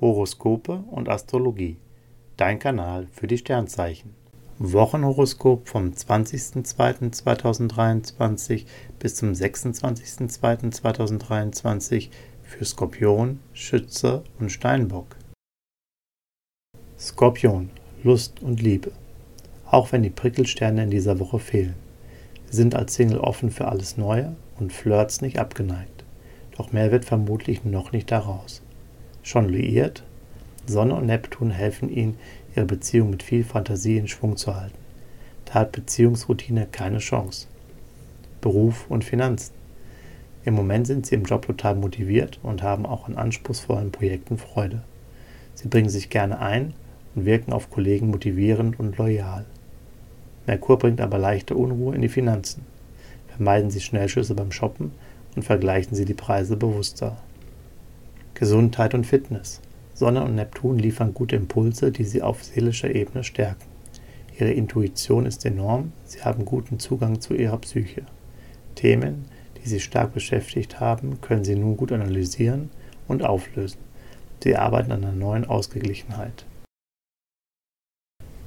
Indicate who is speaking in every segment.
Speaker 1: Horoskope und Astrologie. Dein Kanal für die Sternzeichen. Wochenhoroskop vom 20.02.2023 bis zum 26.02.2023 für Skorpion, Schütze und Steinbock. Skorpion, Lust und Liebe. Auch wenn die Prickelsterne in dieser Woche fehlen. Sind als Single offen für alles Neue und Flirts nicht abgeneigt. Doch mehr wird vermutlich noch nicht daraus. Schon liiert? Sonne und Neptun helfen ihnen, ihre Beziehung mit viel Fantasie in Schwung zu halten. Da hat Beziehungsroutine keine Chance. Beruf und Finanzen. Im Moment sind sie im Job total motiviert und haben auch an anspruchsvollen Projekten Freude. Sie bringen sich gerne ein und wirken auf Kollegen motivierend und loyal. Merkur bringt aber leichte Unruhe in die Finanzen. Vermeiden Sie Schnellschüsse beim Shoppen und vergleichen Sie die Preise bewusster. Gesundheit und Fitness. Sonne und Neptun liefern gute Impulse, die Sie auf seelischer Ebene stärken. Ihre Intuition ist enorm, Sie haben guten Zugang zu Ihrer Psyche. Themen, die Sie stark beschäftigt haben, können Sie nun gut analysieren und auflösen. Sie arbeiten an einer neuen Ausgeglichenheit.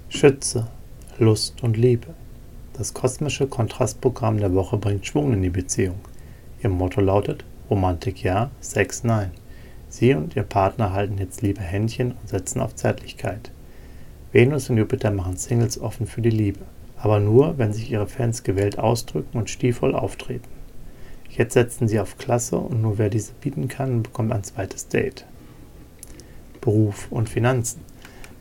Speaker 1: Schütze, Lust und Liebe. Das kosmische Kontrastprogramm der Woche bringt Schwung in die Beziehung. Ihr Motto lautet Romantik ja, Sex nein. Sie und Ihr Partner halten jetzt liebe Händchen und setzen auf Zärtlichkeit. Venus und Jupiter machen Singles offen für die Liebe, aber nur, wenn sich ihre Fans gewählt ausdrücken und stilvoll auftreten. Jetzt setzen sie auf Klasse und nur wer diese bieten kann, bekommt ein zweites Date. Beruf und Finanzen.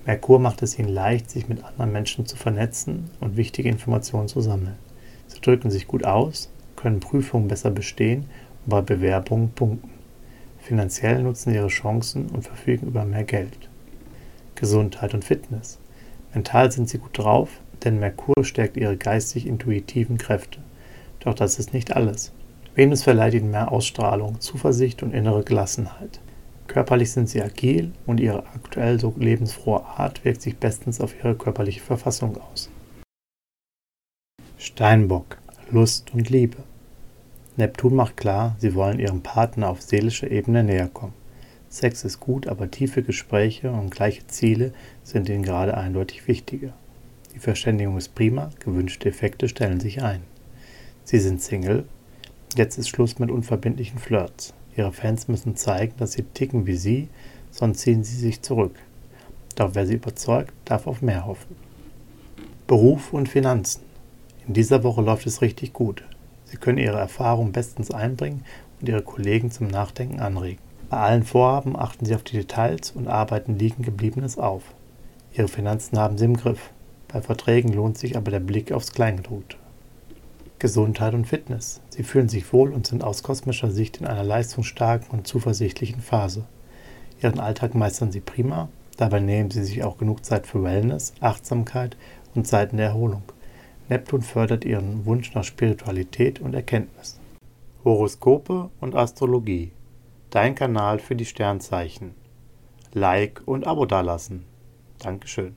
Speaker 1: Merkur macht es ihnen leicht, sich mit anderen Menschen zu vernetzen und wichtige Informationen zu sammeln. Sie drücken sich gut aus, können Prüfungen besser bestehen und bei Bewerbungen punkten. Finanziell nutzen sie ihre Chancen und verfügen über mehr Geld. Gesundheit und Fitness. Mental sind sie gut drauf, denn Merkur stärkt ihre geistig-intuitiven Kräfte. Doch das ist nicht alles. Venus verleiht ihnen mehr Ausstrahlung, Zuversicht und innere Gelassenheit. Körperlich sind sie agil und ihre aktuell so lebensfrohe Art wirkt sich bestens auf ihre körperliche Verfassung aus. Steinbock, Lust und Liebe. Neptun macht klar, sie wollen ihrem Partner auf seelischer Ebene näher kommen. Sex ist gut, aber tiefe Gespräche und gleiche Ziele sind ihnen gerade eindeutig wichtiger. Die Verständigung ist prima, gewünschte Effekte stellen sich ein. Sie sind Single, jetzt ist Schluss mit unverbindlichen Flirts. Ihre Fans müssen zeigen, dass sie ticken wie sie, sonst ziehen sie sich zurück. Doch wer sie überzeugt, darf auf mehr hoffen. Beruf und Finanzen. In dieser Woche läuft es richtig gut. Sie können Ihre Erfahrung bestens einbringen und Ihre Kollegen zum Nachdenken anregen. Bei allen Vorhaben achten Sie auf die Details und arbeiten liegen gebliebenes auf. Ihre Finanzen haben Sie im Griff. Bei Verträgen lohnt sich aber der Blick aufs Kleingedruckte. Gesundheit und Fitness. Sie fühlen sich wohl und sind aus kosmischer Sicht in einer leistungsstarken und zuversichtlichen Phase. Ihren Alltag meistern sie prima, dabei nehmen sie sich auch genug Zeit für Wellness, Achtsamkeit und Zeiten der Erholung. Neptun fördert ihren Wunsch nach Spiritualität und Erkenntnis. Horoskope und Astrologie. Dein Kanal für die Sternzeichen. Like und Abo dalassen. Dankeschön.